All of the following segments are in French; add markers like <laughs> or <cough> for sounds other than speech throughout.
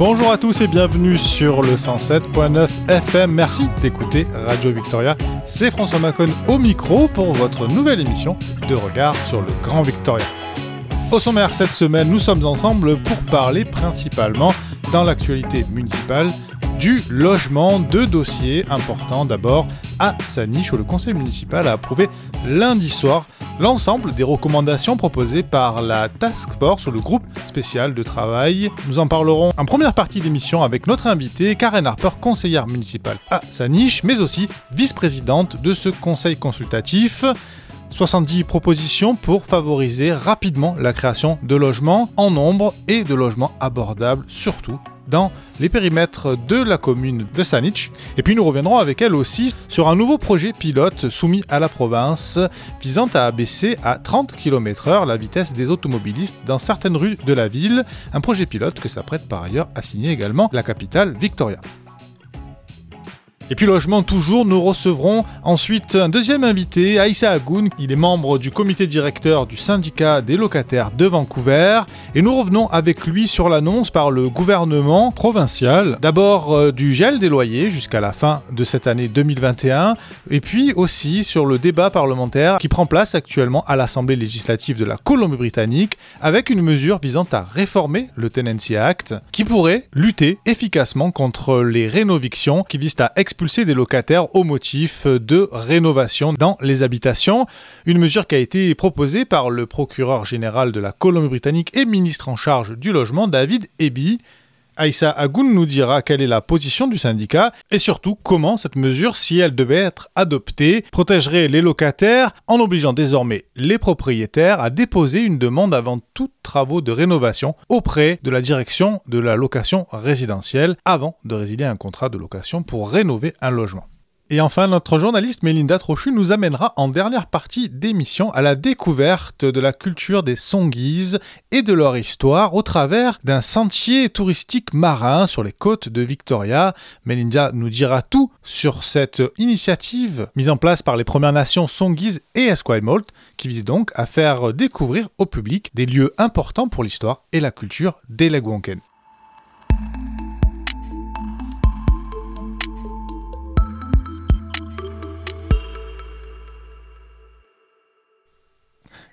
Bonjour à tous et bienvenue sur le 107.9 FM. Merci d'écouter Radio Victoria. C'est François Macon au micro pour votre nouvelle émission de regard sur le Grand Victoria. Au sommaire cette semaine, nous sommes ensemble pour parler principalement dans l'actualité municipale du logement, deux dossiers importants. D'abord, à Saniche, où le conseil municipal a approuvé lundi soir l'ensemble des recommandations proposées par la Task Force ou le groupe spécial de travail. Nous en parlerons en première partie d'émission avec notre invitée Karen Harper, conseillère municipale à Saniche, mais aussi vice-présidente de ce conseil consultatif. 70 propositions pour favoriser rapidement la création de logements en nombre et de logements abordables surtout dans les périmètres de la commune de Sanich. Et puis nous reviendrons avec elle aussi sur un nouveau projet pilote soumis à la province visant à abaisser à 30 km/h la vitesse des automobilistes dans certaines rues de la ville. Un projet pilote que s'apprête par ailleurs à signer également la capitale Victoria. Et puis logement toujours, nous recevrons ensuite un deuxième invité, Aïssa Agoun. Il est membre du comité directeur du syndicat des locataires de Vancouver. Et nous revenons avec lui sur l'annonce par le gouvernement provincial. D'abord euh, du gel des loyers jusqu'à la fin de cette année 2021. Et puis aussi sur le débat parlementaire qui prend place actuellement à l'Assemblée législative de la Colombie-Britannique avec une mesure visant à réformer le Tenancy Act qui pourrait lutter efficacement contre les rénovictions qui visent à des locataires au motif de rénovation dans les habitations. Une mesure qui a été proposée par le procureur général de la Colombie-Britannique et ministre en charge du logement, David Eby. Aïssa Agoun nous dira quelle est la position du syndicat et surtout comment cette mesure, si elle devait être adoptée, protégerait les locataires en obligeant désormais les propriétaires à déposer une demande avant tout travaux de rénovation auprès de la direction de la location résidentielle avant de résilier un contrat de location pour rénover un logement. Et enfin, notre journaliste Mélinda Trochu nous amènera en dernière partie d'émission à la découverte de la culture des Songhees et de leur histoire au travers d'un sentier touristique marin sur les côtes de Victoria. Mélinda nous dira tout sur cette initiative mise en place par les Premières Nations Songhees et Esquimalt qui vise donc à faire découvrir au public des lieux importants pour l'histoire et la culture des Leguanken.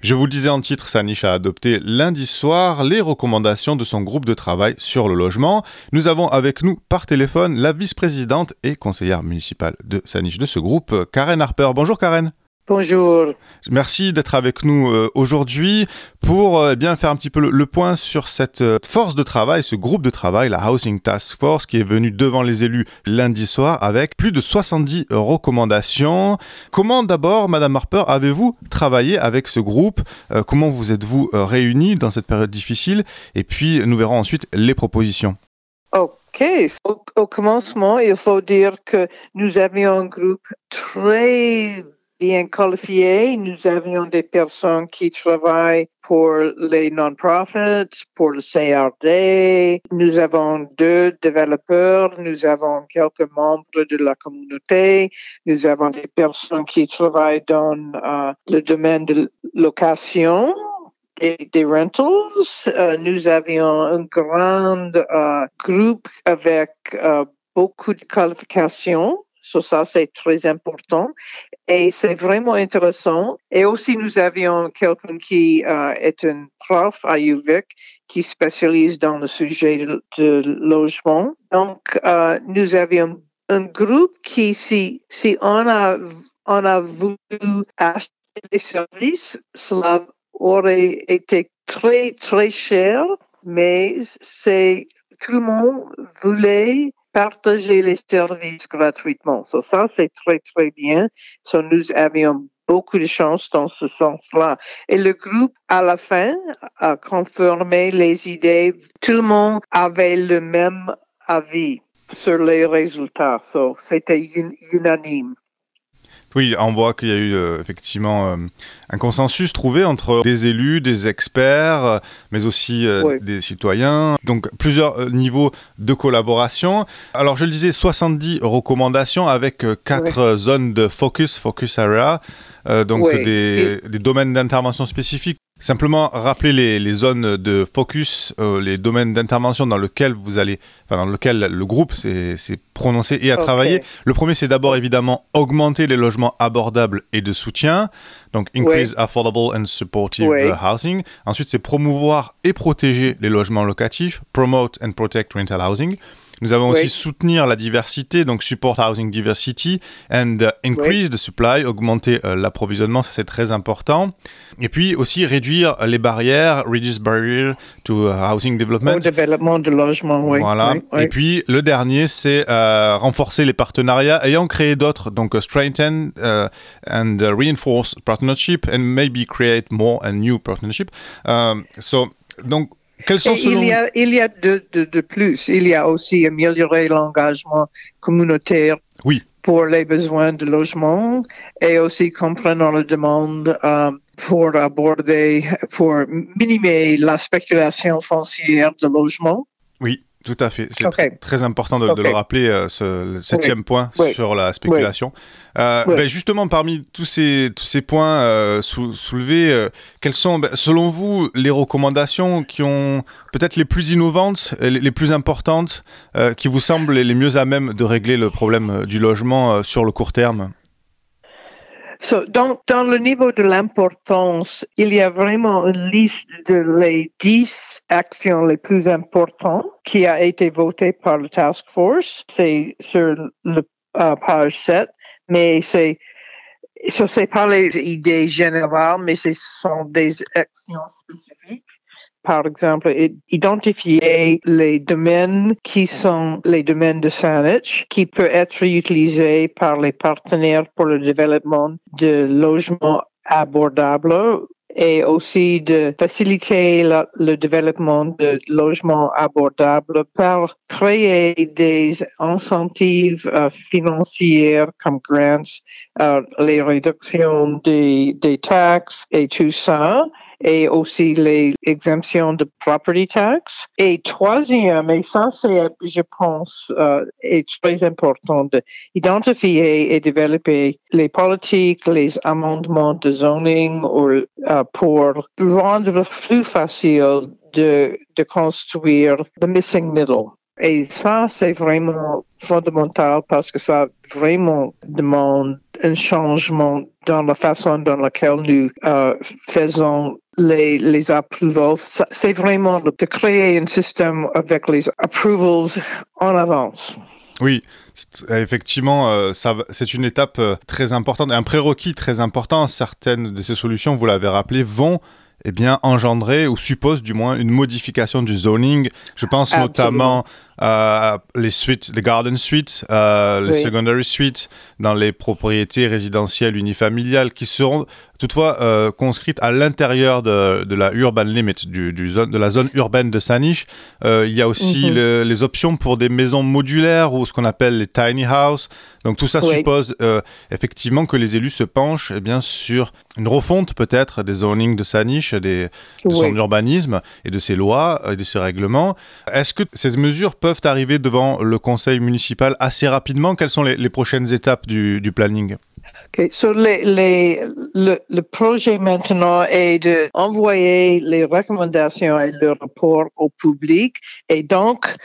Je vous le disais en titre, Sanish a adopté lundi soir les recommandations de son groupe de travail sur le logement. Nous avons avec nous par téléphone la vice-présidente et conseillère municipale de Sanish de ce groupe, Karen Harper. Bonjour Karen. Bonjour. Merci d'être avec nous euh, aujourd'hui pour euh, bien faire un petit peu le, le, point sur cette euh, force de travail, ce groupe de travail, la Housing Task Force, qui est venu devant les élus lundi soir avec plus de 70 recommandations. Comment d'abord, Madame Harper, avez-vous travaillé avec ce groupe? Comment vous êtes-vous réunis dans cette période difficile? Et puis, nous verrons ensuite les propositions. Ok, au, au commencement, il faut dire que nous avions un groupe très bien qualifiés. Nous avions des personnes qui travaillent pour les non-profits, pour le CRD. Nous avons deux développeurs. Nous avons quelques membres de la communauté. Nous avons des personnes qui travaillent dans uh, le domaine de location. Des, des rentals. Uh, nous avions un grand uh, groupe avec beaucoup de qualifications So ça, c'est très important. Et c'est vraiment intéressant. Et aussi, nous avions quelqu'un qui euh, est un prof à UVic qui spécialise dans le sujet de, logement. Donc, euh, nous avions un groupe qui, si, si on a, on a voulu acheter des services, cela aurait été très, très cher, mais c'est tout le voulait partager les services gratuitement. So, ça, c'est très, très bien. So, nous avions beaucoup de chance dans ce sens-là. Et le groupe, à la fin, a confirmé les idées. Tout le monde avait le même avis sur les résultats. So, c'était unanime. Oui, on voit qu'il y a eu euh, effectivement euh, un consensus trouvé entre des élus, des experts, euh, mais aussi des citoyens. Donc plusieurs niveaux de collaboration. Alors je le disais, 70 recommandations avec quatre zones de focus, focus area, donc des, des, domaines d'intervention spécifiques Simplement rappeler les, les, zones de focus, euh, les domaines d'intervention dans lesquels vous allez, enfin dans lequel le groupe s'est prononcé et a travaillé. Le premier, c'est d'abord évidemment augmenter les logements abordables et de soutien, donc increase affordable and supportive housing. Ensuite, c'est promouvoir et protéger les logements locatifs, promote and protect rental housing. Nous avons aussi soutenir la diversité, donc support housing diversity and uh, increase the supply, augmenter euh, l'approvisionnement, ça c'est très important. Et puis aussi réduire les barrières, reduce barrier to uh, housing development. Au développement de logement, oui. Voilà. Et puis le dernier, c'est euh, renforcer les partenariats ayant créé d'autres, donc uh, strengthen and reinforce partnership and maybe create more and new partnership. so donc il, y a, il y a de, de, plus, il y a aussi améliorer l'engagement communautaire oui. pour les besoins de logement et aussi comprenant la demande euh, pour aborder, pour minimiser la spéculation foncière de logement. Oui. Tout à fait. C'est très important de, le rappeler, euh, ce le septième point sur la spéculation. Euh, ben, justement, parmi tous ces, tous ces points euh, soulevés, quelles sont, ben, selon vous, les recommandations qui ont peut-être les plus innovantes, les, les plus importantes, qui vous semblent les mieux à même de régler le problème du logement sur le court terme? So, dans, le niveau de l'importance, il y a vraiment une liste de les dix actions les plus importantes qui a été votée par le Task Force. C'est sur le uh, page 7, mais c'est ce n'est pas les idées générales, mais ce sont des actions spécifiques par exemple, identifier les domaines qui sont les domaines de Saanich qui peuvent être utilisés par les partenaires pour le développement de logements abordables et aussi de faciliter le développement de logements abordables par créer des incentives euh, financières comme grants, euh, les réductions des, des taxes et tout ça et aussi les exemptions de property tax. Et troisième, et ça c'est, je pense, euh, est très important d'identifier et développer les politiques, les amendements de zoning euh, pour rendre plus facile de, de construire the missing middle. Et ça, c'est vraiment fondamental parce que ça vraiment demande un changement dans la façon dans laquelle nous euh, faisons les, les approvals. C'est vraiment de créer un système avec les approvals en avance. Oui, effectivement, euh, c'est une étape euh, très importante, un prérequis très important. Certaines de ces solutions, vous l'avez rappelé, vont eh bien, engendrer ou suppose du moins une modification du zoning. Je pense notamment à les suites, les garden suites, euh, les secondary suites dans les propriétés résidentielles unifamiliales qui seront toutefois euh, conscrites à l'intérieur de, de, la urban limit, du, du zone, de la zone urbaine de Saniche. Euh, il y a aussi mhm. les options pour des maisons modulaires ou ce qu'on appelle les tiny house. Donc tout ça suppose euh, effectivement que les élus se penchent eh bien, sur une refonte peut-être des zonings de Saniche, des, de son urbanisme et de ses lois et de ses règlements. Est-ce que ces mesures peuvent peuvent arriver devant le conseil municipal assez rapidement. Quelles sont les, prochaines étapes du, planning? Okay. So les, le, le, projet maintenant est d'envoyer les recommandations et le rapport au public. Et donc,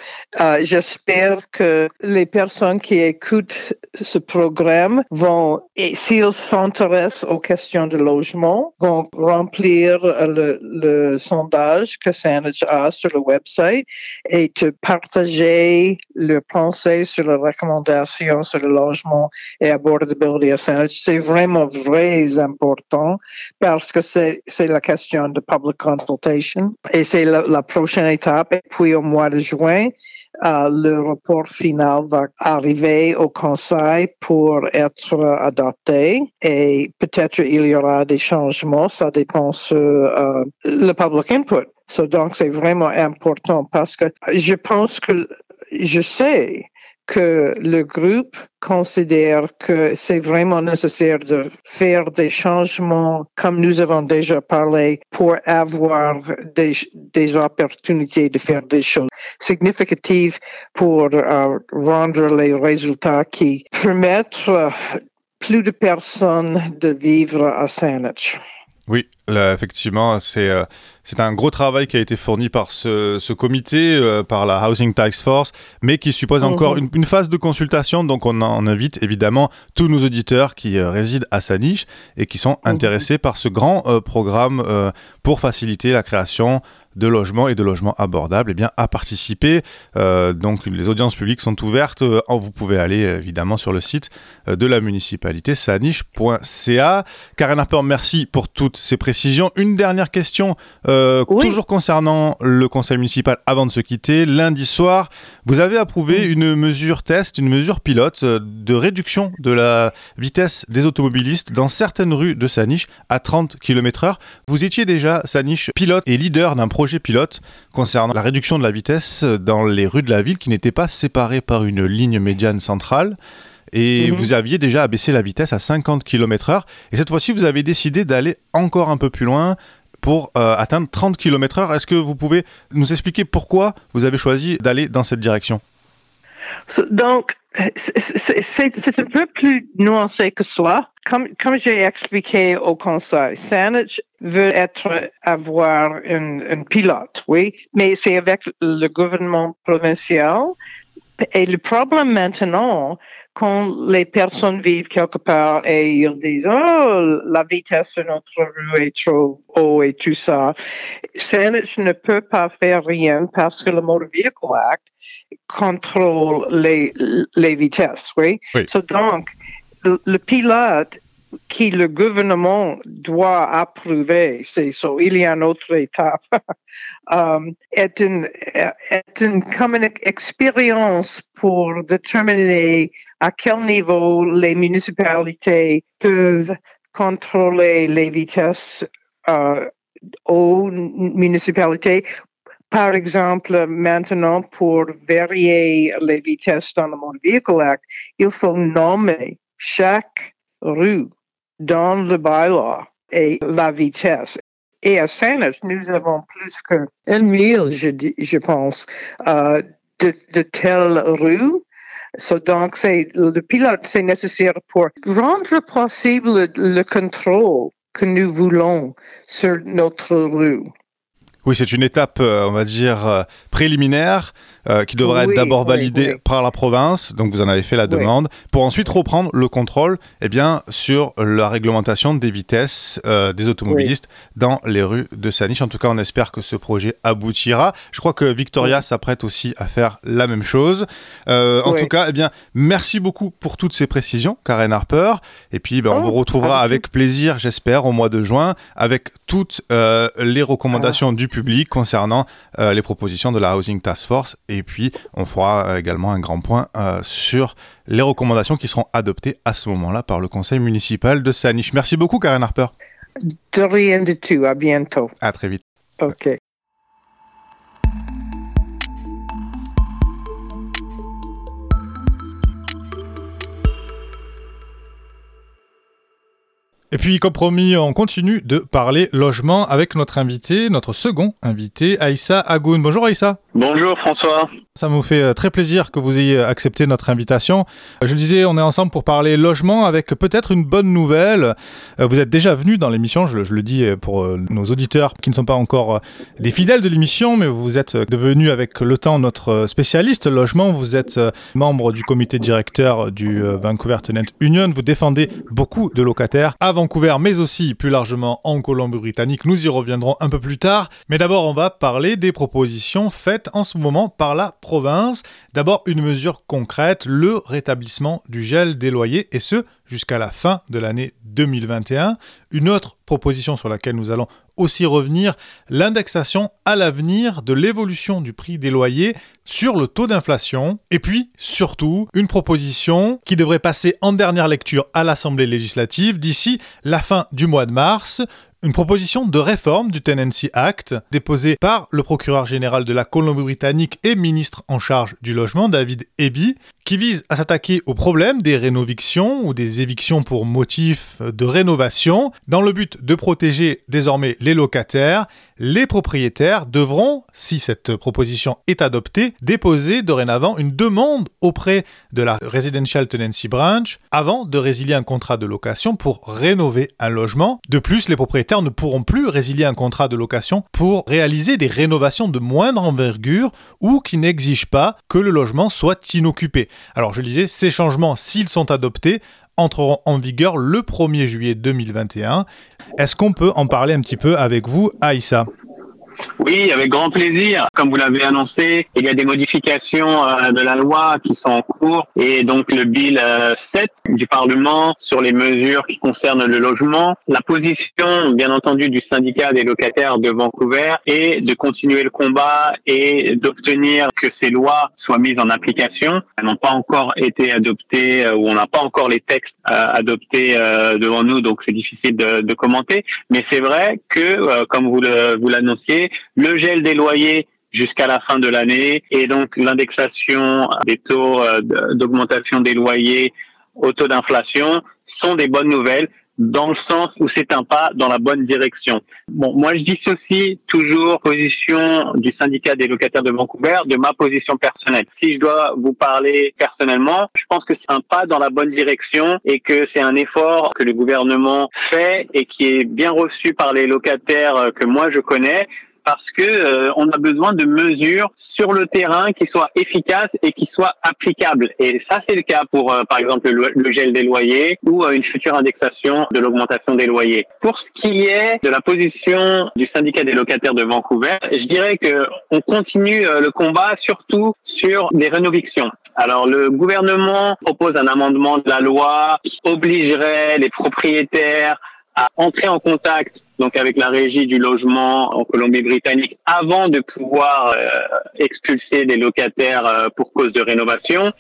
euh, j'espère que les personnes qui écoutent ce programme vont, et s'ils s'intéressent aux questions de logement, vont remplir le, le sondage que Sandwich a sur le website et te partager leurs pensées sur les recommandations sur le logement et abordabilité à Sandwich. C'est vraiment très important parce que c'est la question de public consultation et c'est la, prochaine étape. Et puis au mois de juin, euh, le rapport final va arriver au Conseil pour être adopté et peut-être il y aura des changements, ça dépend sur euh, le public input. Donc, c'est vraiment important parce que je pense que je sais que le groupe considère que c'est vraiment nécessaire de faire des changements, comme nous avons déjà parlé, pour avoir des, opportunités de faire des choses significatives pour euh, rendre les résultats qui permettent euh, plus de personnes de vivre à Saanich. Oui, là, effectivement, c'est euh, c'est un gros travail qui a été fourni par ce, ce comité, euh, par la Housing Task Force, mais qui suppose encore mhm. une, une, phase de consultation. Donc, on, en invite évidemment tous nos auditeurs qui euh, résident à sa niche et qui sont mhm. intéressés par ce grand programme pour faciliter la création de logements et de logements abordables, eh bien, à participer. Euh, donc les audiences publiques sont ouvertes. vous pouvez aller évidemment sur le site de la municipalité saniche.ca. Karen Harper, merci pour toutes ces précisions. Une dernière question euh, toujours concernant le conseil municipal, avant de se quitter, lundi soir, vous avez approuvé une mesure test, une mesure pilote euh, de réduction de la vitesse des automobilistes dans certaines rues de Saniche à 30 km/h. Vous étiez déjà, Saniche, pilote et leader d'un projet pilote concernant la réduction de la vitesse dans les rues de la ville qui n'étaient pas séparées par une ligne médiane centrale et mhm. vous aviez déjà abaissé la vitesse à 50 km/h. Et cette fois-ci, vous avez décidé d'aller encore un peu plus loin pour euh, atteindre 30 km/h. Est-ce que vous pouvez nous expliquer pourquoi vous avez choisi d'aller dans cette direction? Donc, c'est un peu plus nuancé que cela. Comme, comme j'ai expliqué au conseil, Saanich veut être, avoir un, pilote, oui, mais c'est avec le gouvernement provincial. Et le problème maintenant, quand les personnes vivent quelque part et ils disent oh la vitesse de notre rue est trop haut et tout ça, Saanich ne peut pas faire rien parce que le Motor Vehicle Act contrôle les, les vitesses, oui? oui. donc le, le pilote qui le gouvernement doit approuver, c'est so, il y a une autre étape, <laughs> um, est, une, est une, comme une expérience pour déterminer à quel niveau les municipalités peuvent contrôler les vitesses euh, aux municipalités? Par exemple, maintenant, pour varier les vitesses dans le Vehicle Act, il faut nommer chaque rue dans le bylaw et la vitesse. Et à Saint-Denis, nous avons plus que 1000, je, je pense, euh, de telles rues. So, donc, le pilote, c'est nécessaire pour rendre possible le, le contrôle que nous voulons sur notre rue. Oui, c'est une étape, euh, on va dire, euh, préliminaire euh, qui devrait être d'abord validée par la province, donc vous en avez fait la demande, pour ensuite reprendre le contrôle eh bien, sur la réglementation des vitesses des automobilistes dans les rues de Saniche. En tout cas, on espère que ce projet aboutira. Je crois que Victoria s'apprête aussi à faire la même chose. en tout cas, eh bien, merci beaucoup pour toutes ces précisions, Karen Harper. Et puis, ben, on oh, vous retrouvera avec plaisir, j'espère, au mois de juin, avec toutes les recommandations ah. du public concernant euh, les propositions de la Housing Task Force. Et puis, on fera euh, également un grand point euh, sur les recommandations qui seront adoptées à ce moment-là par le conseil municipal de Saniche. Merci beaucoup, Karen Harper. De rien du tout. À bientôt. À très vite. OK. Et puis, comme promis, on continue de parler logement avec notre invité, notre second invité, Aïssa Agoun. Bonjour Aïssa. Bonjour François. Ça me fait euh, très plaisir que vous ayez accepté notre invitation. Euh, je le disais, on est ensemble pour parler logement avec peut-être une bonne nouvelle. Euh, vous êtes déjà venu dans l'émission, je, le dis pour nos auditeurs qui ne sont pas encore des fidèles de l'émission, mais vous êtes devenu avec le temps notre spécialiste logement. Vous êtes membre du comité directeur du Vancouver Tenant Union. Vous défendez beaucoup de locataires à Vancouver, mais aussi plus largement en Colombie-Britannique. Nous y reviendrons un peu plus tard. Mais d'abord, on va parler des propositions faites en ce moment par la province. D'abord, une mesure concrète, le rétablissement du gel des loyers, et ce, jusqu'à la fin de l'année 2021. Une autre proposition sur laquelle nous allons aussi revenir, l'indexation à l'avenir de l'évolution du prix des loyers sur le taux d'inflation. Et puis, surtout, une proposition qui devrait passer en dernière lecture à l'Assemblée législative d'ici la fin du mois de mars, une proposition de réforme du Tenancy Act déposée par le procureur général de la Colombie-Britannique et ministre en charge du logement, David Eby, qui vise à s'attaquer au problème des rénovictions ou des évictions pour motif de rénovation. Dans le but de protéger désormais les locataires, les propriétaires devront, si cette proposition est adoptée, déposer dorénavant une demande auprès de la Residential Tenancy Branch avant de résilier un contrat de location pour rénover un logement. De plus, les propriétaires ne pourront plus résilier un contrat de location pour réaliser des rénovations de moindre envergure ou qui n'exigent pas que le logement soit inoccupé. Alors je disais, ces changements, s'ils sont adoptés, entreront en vigueur le 1er juillet 2021. Est-ce qu'on peut en parler un petit peu avec vous, Aïssa? Oui, avec grand plaisir. Comme vous l'avez annoncé, il y a des modifications euh, de la loi qui sont en cours et donc le bill 7 euh, du Parlement sur les mesures qui concernent le logement. La position, bien entendu, du syndicat des locataires de Vancouver est de continuer le combat et d'obtenir que ces lois soient mises en application. Elles n'ont pas encore été adoptées euh, ou on n'a pas encore les textes adoptés devant nous, donc c'est difficile de, de, commenter. Mais c'est vrai que, comme vous l'annonciez, le gel des loyers jusqu'à la fin de l'année et donc l'indexation des taux euh, d'augmentation des loyers au taux d'inflation sont des bonnes nouvelles dans le sens où c'est un pas dans la bonne direction. Bon, moi je dissocie toujours position du syndicat des locataires de Vancouver de ma position personnelle. Si je dois vous parler personnellement, je pense que c'est un pas dans la bonne direction et que c'est un effort que le gouvernement fait et qui est bien reçu par les locataires que moi je connais parce que euh, on a besoin de mesures sur le terrain qui soient efficaces et qui soient applicables. Et ça, c'est le cas pour, euh, par exemple, le, gel des loyers ou euh, une future indexation de l'augmentation des loyers. Pour ce qui est de la position du syndicat des locataires de Vancouver, je dirais que on continue le combat surtout sur les rénovictions. Alors, le gouvernement propose un amendement de la loi qui obligerait les propriétaires à entrer en contact donc avec la régie du logement en Colombie-Britannique avant de pouvoir euh, expulser des locataires euh, pour cause de rénovation.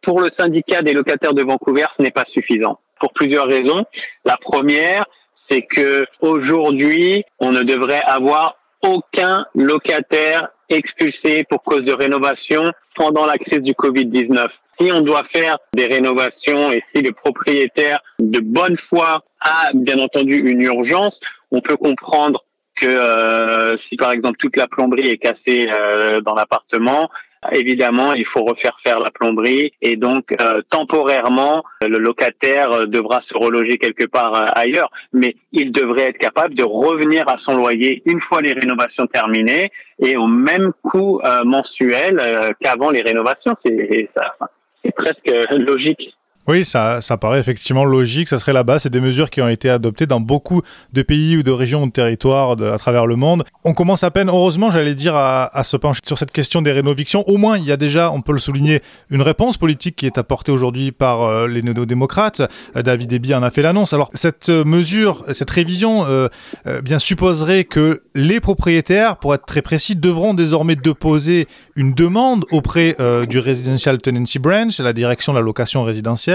Pour le syndicat des locataires de Vancouver, ce n'est pas suffisant pour plusieurs raisons. La première, c'est que aujourd'hui, on ne devrait avoir aucun locataire expulsé pour cause de rénovation pendant la crise du Covid-19. Si on doit faire des rénovations et si le propriétaire de bonne foi a bien entendu une urgence, on peut comprendre que euh, si par exemple toute la plomberie est cassée euh, dans l'appartement, évidemment il faut refaire faire la plomberie et donc euh, temporairement le locataire devra se reloger quelque part ailleurs, mais il devrait être capable de revenir à son loyer une fois les rénovations terminées et au même coût mensuel qu'avant les rénovations. C'est presque logique. Oui, ça, paraît effectivement logique, ça serait là-bas. C'est des mesures qui ont été adoptées dans beaucoup de pays ou de régions ou de territoires à travers le monde. On commence à peine, heureusement, j'allais dire, à, se pencher sur cette question des rénovictions. Au moins, il y a déjà, on peut le souligner, une réponse politique qui est apportée aujourd'hui par euh, les néo-démocrates. Euh, David Eby en a fait l'annonce. Alors, cette euh, mesure, cette révision, bien supposerait que les propriétaires, pour être très précis, devront désormais déposer une demande auprès du Residential Tenancy Branch, la direction de la location résidentielle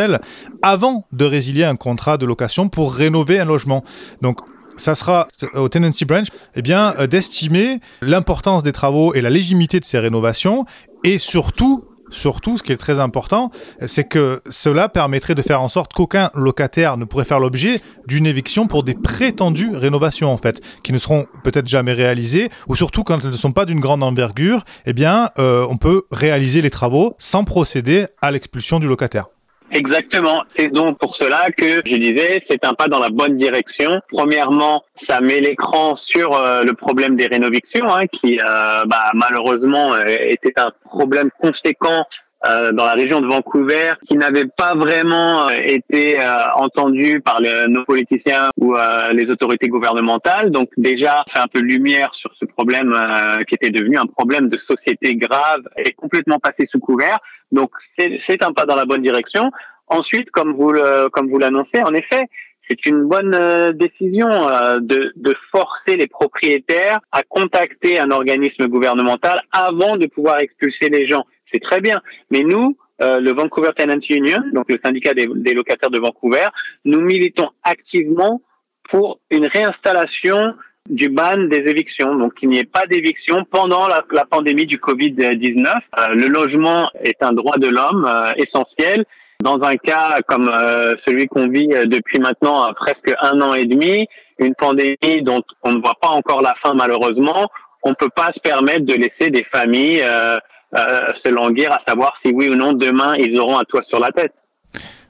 avant de résilier un contrat de location pour rénover un logement. Donc ça sera au Tenancy Branch eh bien, euh, d'estimer l'importance des travaux et la légitimité de ces rénovations et surtout surtout, ce qui est très important, c'est que cela permettrait de faire en sorte qu'aucun locataire ne pourrait faire l'objet d'une éviction pour des prétendues rénovations, en fait, qui ne seront peut-être jamais réalisées, ou surtout quand elles ne sont pas d'une grande envergure, eh bien, euh, on peut réaliser les travaux sans procéder à l'expulsion du locataire. Exactement. C'est donc pour cela que je disais, c'est un pas dans la bonne direction. Premièrement, ça met l'écran sur euh, le problème des rénovations, hein, qui euh, bah, malheureusement euh, était un problème conséquent dans la région de Vancouver qui n'avait pas vraiment été entendu par nos politiciens ou les autorités gouvernementales. Donc déjà, fait un peu lumière sur ce problème qui était devenu un problème de société grave et complètement passé sous couvert. Donc c'est un pas dans la bonne direction. Ensuite, comme vous comme vous l'annoncez, en effet, c'est une bonne euh, décision euh, de, de, forcer les propriétaires à contacter un organisme gouvernemental avant de pouvoir expulser les gens. C'est très bien. Mais nous, euh, le Vancouver Tenants Union, donc le syndicat des, des, locataires de Vancouver, nous militons activement pour une réinstallation du ban des évictions, donc qu'il n'y ait pas d'éviction pendant la, la, pandémie du Covid-19. Euh, le logement est un droit de l'homme euh, essentiel. Dans un cas comme euh, celui qu'on vit depuis maintenant presque un an et demi, une pandémie dont on ne voit pas encore la fin malheureusement, on ne peut pas se permettre de laisser des familles se languir à savoir si oui ou non demain ils auront un toit sur la tête.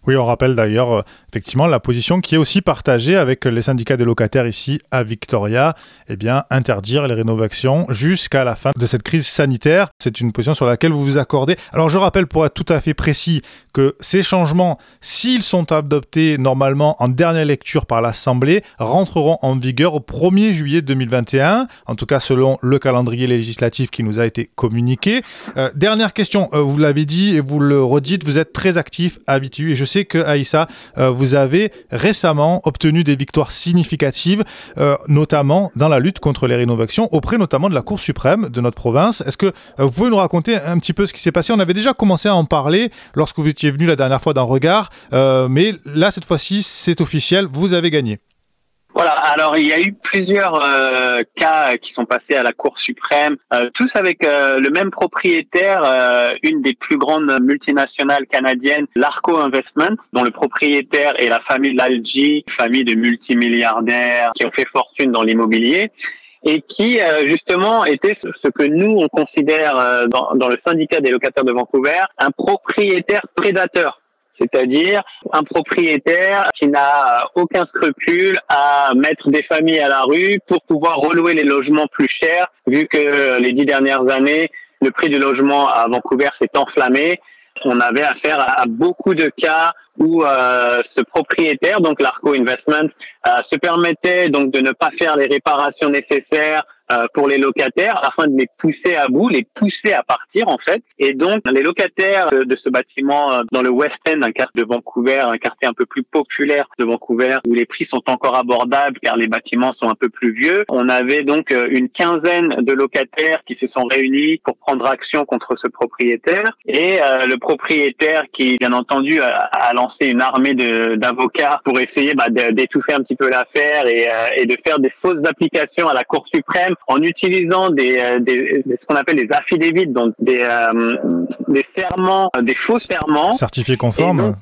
Oui, on rappelle d'ailleurs euh, effectivement la position qui est aussi partagée avec les syndicats des locataires ici à Victoria, eh bien interdire les rénovations jusqu'à la fin de cette crise sanitaire. C'est une position sur laquelle vous vous accordez. Alors je rappelle pour être tout à fait précis que ces changements, s'ils sont adoptés normalement en dernière lecture par l'Assemblée, rentreront en vigueur au 1er juillet 2021, en tout cas selon le calendrier législatif qui nous a été communiqué. Euh, dernière question, euh, vous l'avez dit et vous le redites, vous êtes très actif, habitué et je sais que Aïssa, euh, vous avez récemment obtenu des victoires significatives, euh, notamment dans la lutte contre les rénovations, auprès notamment de la Cour suprême de notre province. Est-ce que euh, vous pouvez nous raconter un petit peu ce qui s'est passé? On avait déjà commencé à en parler lorsque vous étiez venu la dernière fois d'un regard, mais là, cette fois-ci, c'est officiel, vous avez gagné. Voilà, alors il y a eu plusieurs euh, cas qui sont passés à la Cour suprême, euh, tous avec euh, le même propriétaire, une des plus grandes multinationales canadiennes, l'Arco Investment, dont le propriétaire est la famille Lalji, famille de multimilliardaires qui ont fait fortune dans l'immobilier et qui justement était ce que nous on considère dans, dans le syndicat des locataires de Vancouver un propriétaire prédateur c'est-à-dire un propriétaire qui n'a aucun scrupule à mettre des familles à la rue pour pouvoir relouer les logements plus chers, vu que les dix dernières années, le prix du logement à Vancouver s'est enflammé. On avait affaire à, beaucoup de cas où euh, ce propriétaire, donc l'Arco Investment, euh, se permettait donc de ne pas faire les réparations nécessaires euh, pour les locataires afin de les pousser à bout, les pousser à partir en fait. Et donc les locataires de, ce bâtiment euh, dans le West End, un quartier de Vancouver, un quartier un peu plus populaire de Vancouver, où les prix sont encore abordables car les bâtiments sont un peu plus vieux. On avait donc euh, une quinzaine de locataires qui se sont réunis pour prendre action contre ce propriétaire. Et le propriétaire qui, bien entendu, a, lancé une armée d'avocats pour essayer bah, d'étouffer un petit peu l'affaire et, et de faire des fausses applications à la Cour suprême en utilisant des, euh, des, ce qu'on appelle des affidavits, donc des, euh, des serments, des faux serments. Certifiés conformes.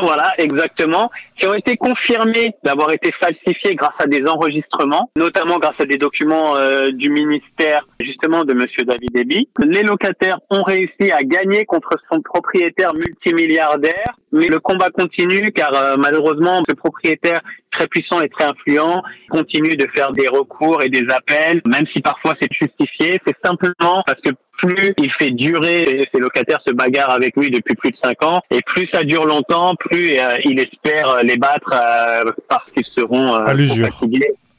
Voilà, exactement, qui ont été confirmés d'avoir été falsifiés grâce à des enregistrements, notamment grâce à des documents euh, du ministère justement de Monsieur David Eby. Les locataires ont réussi à gagner contre son propriétaire multimilliardaire, mais le combat continue car euh, malheureusement ce propriétaire très puissant et très influent continue de faire des recours et des appels, même si parfois c'est justifié. C'est simplement parce que plus il fait durer, ses locataires se bagarrent avec lui depuis plus de cinq ans, et plus ça dure longtemps, plus euh, il espère les battre euh, parce qu'ils seront à l'usure.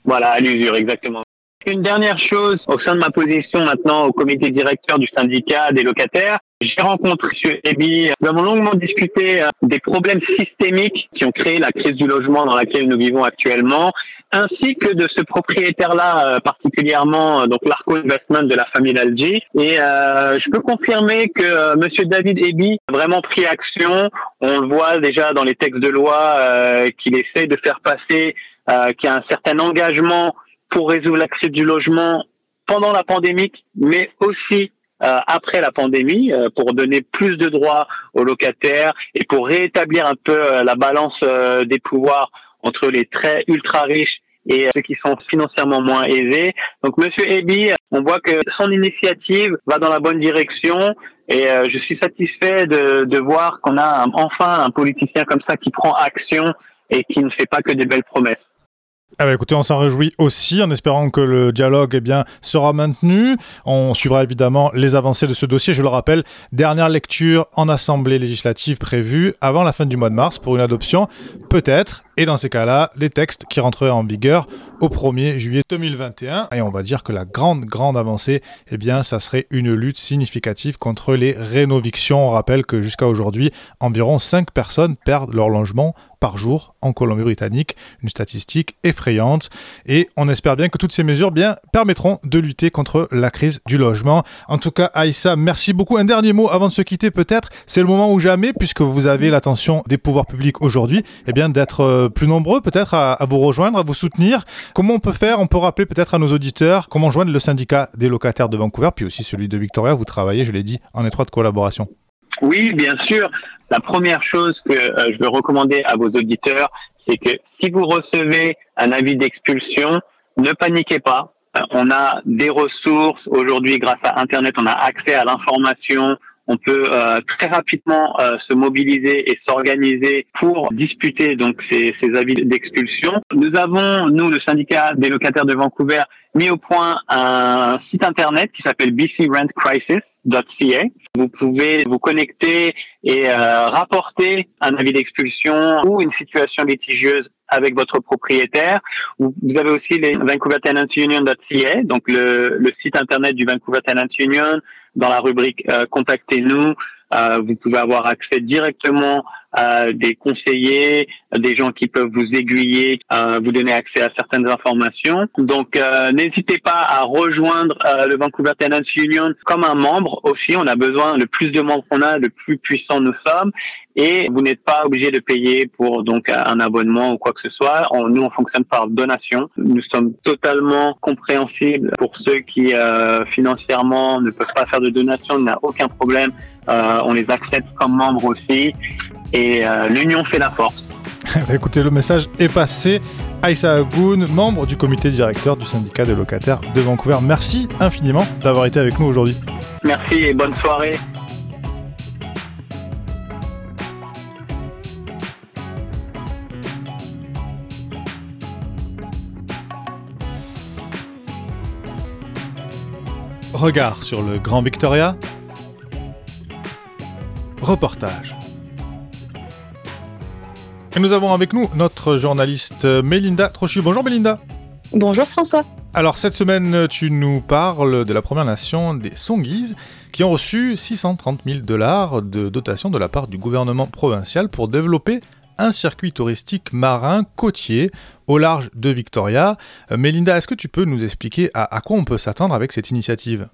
Voilà, à l'usure, exactement. Une dernière chose, au sein de ma position maintenant au comité directeur du syndicat des locataires, j'ai rencontré M. Ebi. Nous avons longuement discuté euh, des problèmes systémiques qui ont créé la crise du logement dans laquelle nous vivons actuellement, ainsi que de ce propriétaire-là euh, particulièrement, euh, donc l'Arco Investment de la famille Algi. Et euh, je peux confirmer que Monsieur David Ebi a vraiment pris action. On le voit déjà dans les textes de loi euh, qu'il essaie de faire passer, qu'il y a un certain engagement pour résoudre la crise du logement pendant la pandémie, mais aussi après la pandémie pour donner plus de droits aux locataires et pour rétablir un peu la balance des pouvoirs entre les très ultra riches et ceux qui sont financièrement moins aisés. Donc Monsieur Ebi, on voit que son initiative va dans la bonne direction et euh, je suis satisfait de, de voir qu'on a enfin un politicien comme ça qui prend action et qui ne fait pas que des belles promesses. Ah bah écoutez, on s'en réjouit aussi en espérant que le dialogue eh bien, sera maintenu. On suivra évidemment les avancées de ce dossier. Je le rappelle, dernière lecture en Assemblée législative prévue avant la fin du mois de mars pour une adoption, peut-être, et dans ces cas-là, les textes qui rentreraient en vigueur au 1er juillet 2021. Et on va dire que la grande, grande avancée, eh bien, ça serait une lutte significative contre les rénovictions. On rappelle que jusqu'à aujourd'hui, environ 5 personnes perdent leur logement par jour en Colombie-Britannique, une statistique effrayante. Et on espère bien que toutes ces mesures bien, permettront de lutter contre la crise du logement. En tout cas, Aïssa, merci beaucoup. Un dernier mot avant de se quitter peut-être. C'est le moment ou jamais, puisque vous avez l'attention des pouvoirs publics aujourd'hui, eh bien d'être euh, plus nombreux peut-être à, à, vous rejoindre, à vous soutenir. Comment on peut faire? On peut rappeler peut-être à nos auditeurs comment joindre le syndicat des locataires de Vancouver, puis aussi celui de Victoria. Vous travaillez, je l'ai dit, en étroite collaboration. Oui, bien sûr. La première chose que euh, je veux recommander à vos auditeurs, c'est que si vous recevez un avis d'expulsion, ne paniquez pas. Euh, on a des ressources aujourd'hui grâce à Internet, on a accès à l'information, on peut euh, très rapidement euh, se mobiliser et s'organiser pour disputer donc ces, ces avis d'expulsion. Nous avons, nous, le syndicat des locataires de Vancouver, mis au point un site internet qui s'appelle bcrentcrisis.ca. Vous pouvez vous connecter et euh, rapporter un avis d'expulsion ou une situation litigieuse avec votre propriétaire. Vous avez aussi les Vancouver donc le, le site internet du Vancouver Tenant Union, dans la rubrique euh, Contactez-nous. Euh, vous pouvez avoir accès directement à des conseillers, des gens qui peuvent vous aiguiller, euh, vous donner accès à certaines informations. Donc, n'hésitez pas à rejoindre le Vancouver Tenants Union comme un membre aussi. On a besoin, le plus de membres qu'on a, le plus puissant nous sommes. Et vous n'êtes pas obligé de payer pour donc un abonnement ou quoi que ce soit. Nous, on fonctionne par donation. Nous sommes totalement compréhensibles pour ceux qui financièrement ne peuvent pas faire de donation. Il n'y a aucun problème. Euh, on les accepte comme membres aussi. Et euh, l'union fait la force. <laughs> Écoutez, le message est passé. Aïssa Agoun, membre du comité directeur du syndicat des locataires de Vancouver. Merci infiniment d'avoir été avec nous aujourd'hui. Merci et bonne soirée. Regard sur le Grand Victoria. Reportage. Et nous avons avec nous notre journaliste Mélinda Trochu. Bonjour Mélinda. Bonjour François. Alors cette semaine, tu nous parles de la Première Nation des Songhees qui ont reçu 630 000 dollars de dotation de la part du gouvernement provincial pour développer un circuit touristique marin côtier au large de Victoria. Euh, Mélinda, est-ce que tu peux nous expliquer à, à quoi on peut s'attendre avec cette initiative?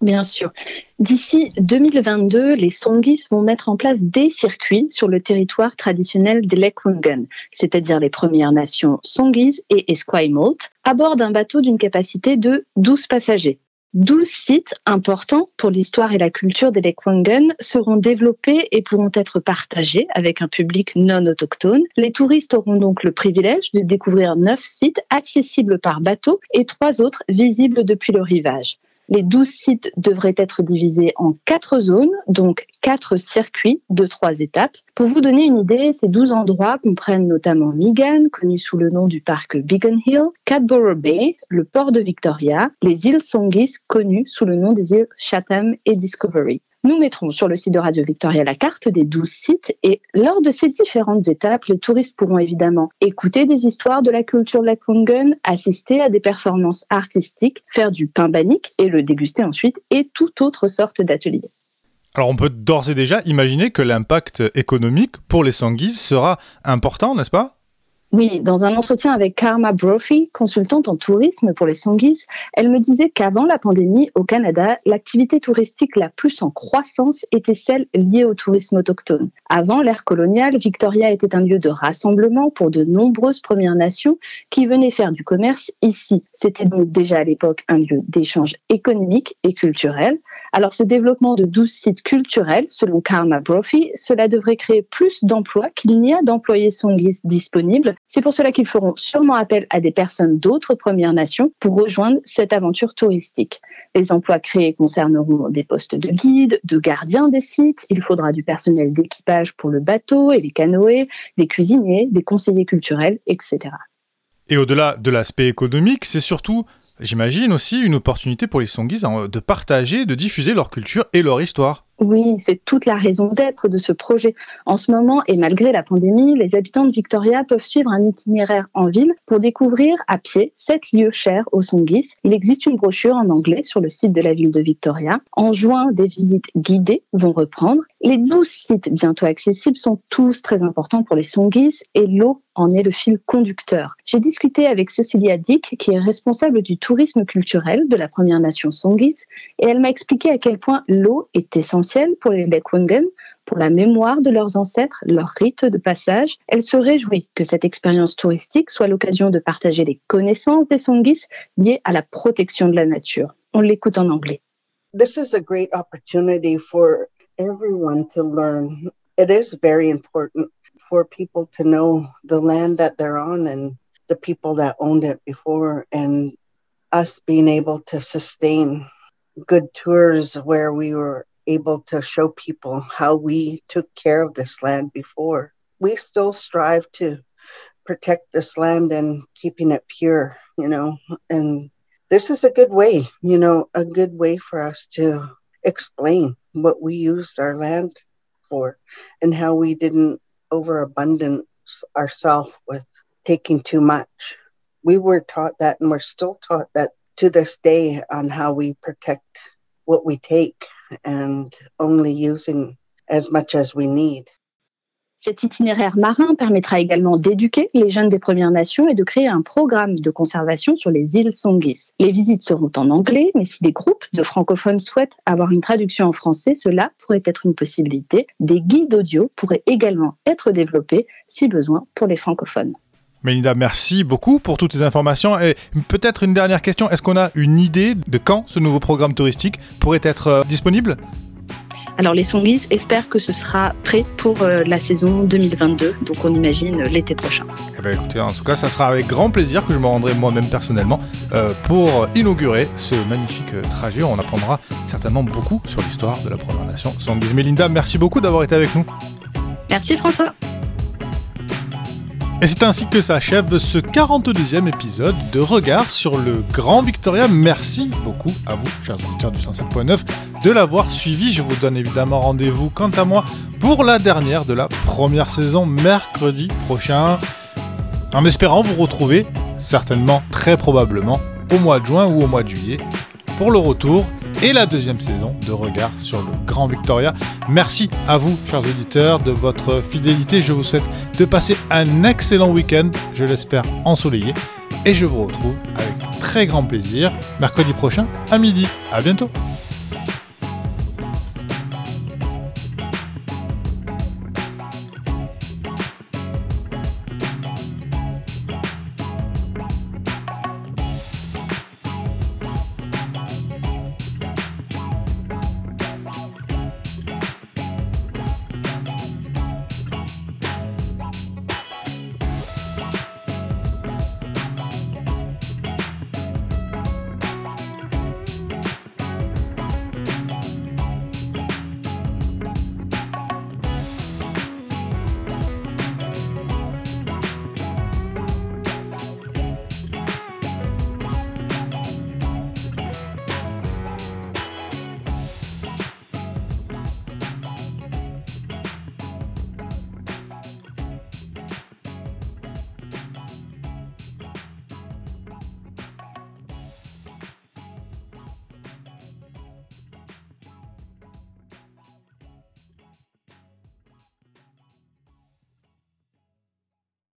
Bien sûr. D'ici 2022, les Songhees vont mettre en place des circuits sur le territoire traditionnel des Lekwungen, c'est-à-dire les Premières Nations Songhees et Esquimalt, à bord d'un bateau d'une capacité de 12 passagers. 12 sites importants pour l'histoire et la culture des Lekwungen seront développés et pourront être partagés avec un public non autochtone. Les touristes auront donc le privilège de découvrir 9 sites accessibles par bateau et 3 autres visibles depuis le rivage. Les 12 sites devraient être divisés en 4 zones, donc 4 circuits de 3 étapes. Pour vous donner une idée, ces 12 endroits comprennent notamment Megan, connu sous le nom du parc Beacon Hill, Cadborough Bay, le port de Victoria, les îles Songhees, connues sous le nom des îles Chatham et Discovery. Nous mettrons sur le site de Radio Victoria la carte des 12 sites et lors de ces différentes étapes, les touristes pourront évidemment écouter des histoires de la culture Lekwungen, assister à des performances artistiques, faire du pain bannique et le déguster ensuite et toute autre sorte d'ateliers. Alors on peut d'ores et déjà imaginer que l'impact économique pour les Sanguises sera important, n'est-ce pas? Oui, dans un entretien avec Karma Brophy, consultante en tourisme pour les Songis, elle me disait qu'avant la pandémie, au Canada, l'activité touristique la plus en croissance était celle liée au tourisme autochtone. Avant l'ère coloniale, Victoria était un lieu de rassemblement pour de nombreuses Premières Nations qui venaient faire du commerce ici. C'était donc déjà à l'époque un lieu d'échange économique et culturel. Alors ce développement de 12 sites culturels, selon Karma Brophy, cela devrait créer plus d'emplois qu'il n'y a d'employés Songis disponibles c'est pour cela qu'ils feront sûrement appel à des personnes d'autres Premières Nations pour rejoindre cette aventure touristique. Les emplois créés concerneront des postes de guide, de gardien des sites, il faudra du personnel d'équipage pour le bateau et les canoës, des cuisiniers, des conseillers culturels, etc. Et au-delà de l'aspect économique, c'est surtout, j'imagine aussi, une opportunité pour les Songis de partager, de diffuser leur culture et leur histoire. Oui, c'est toute la raison d'être de ce projet. En ce moment, et malgré la pandémie, les habitants de Victoria peuvent suivre un itinéraire en ville pour découvrir à pied sept lieux chers aux Songis. Il existe une brochure en anglais sur le site de la ville de Victoria. En juin, des visites guidées vont reprendre. Les douze sites bientôt accessibles sont tous très importants pour les Songis et l'eau en est le fil conducteur. J'ai discuté avec Cecilia Dick, qui est responsable du tourisme culturel de la Première Nation Songis, et elle m'a expliqué à quel point l'eau est essentielle pour les Lekwungen, pour la mémoire de leurs ancêtres, leur rite de passage. Elle se réjouit que cette expérience touristique soit l'occasion de partager les connaissances des Songis liées à la protection de la nature. On l'écoute en anglais. Everyone to learn. It is very important for people to know the land that they're on and the people that owned it before and us being able to sustain good tours where we were able to show people how we took care of this land before. We still strive to protect this land and keeping it pure, you know, and this is a good way, you know, a good way for us to explain what we used our land for and how we didn't overabundance ourselves with taking too much. We were taught that and we're still taught that to this day on how we protect what we take and only using as much as we need. Cet itinéraire marin permettra également d'éduquer les jeunes des Premières Nations et de créer un programme de conservation sur les îles Songis. Les visites seront en anglais, mais si des groupes de francophones souhaitent avoir une traduction en français, cela pourrait être une possibilité. Des guides audio pourraient également être développés si besoin pour les francophones. Mélinda, merci beaucoup pour toutes ces informations. Et peut-être une dernière question, est-ce qu'on a une idée de quand ce nouveau programme touristique pourrait être euh, disponible? Alors les Songis espèrent que ce sera prêt pour euh, la saison 2022, donc on imagine l'été prochain. Eh écoutez, en tout cas, ça sera avec grand plaisir que je me rendrai moi-même personnellement euh, pour inaugurer ce magnifique trajet. On apprendra certainement beaucoup sur l'histoire de la Première Nation Songis. Mélinda, merci beaucoup d'avoir été avec nous. Merci François. Et c'est ainsi que s'achève ce 42e épisode de Regard sur le Grand Victoria. Merci beaucoup à vous, chers auditeurs du 107.9, de l'avoir suivi. Je vous donne évidemment rendez-vous, quant à moi, pour la dernière de la première saison, mercredi prochain. En espérant vous retrouver, certainement, très probablement, au mois de juin ou au mois de juillet, pour le retour et la deuxième saison de Regard sur le Grand Victoria. Merci à vous, chers auditeurs, de votre fidélité. Je vous souhaite de passer un excellent week-end, je l'espère ensoleillé. Et je vous retrouve avec très grand plaisir mercredi prochain à midi. À bientôt.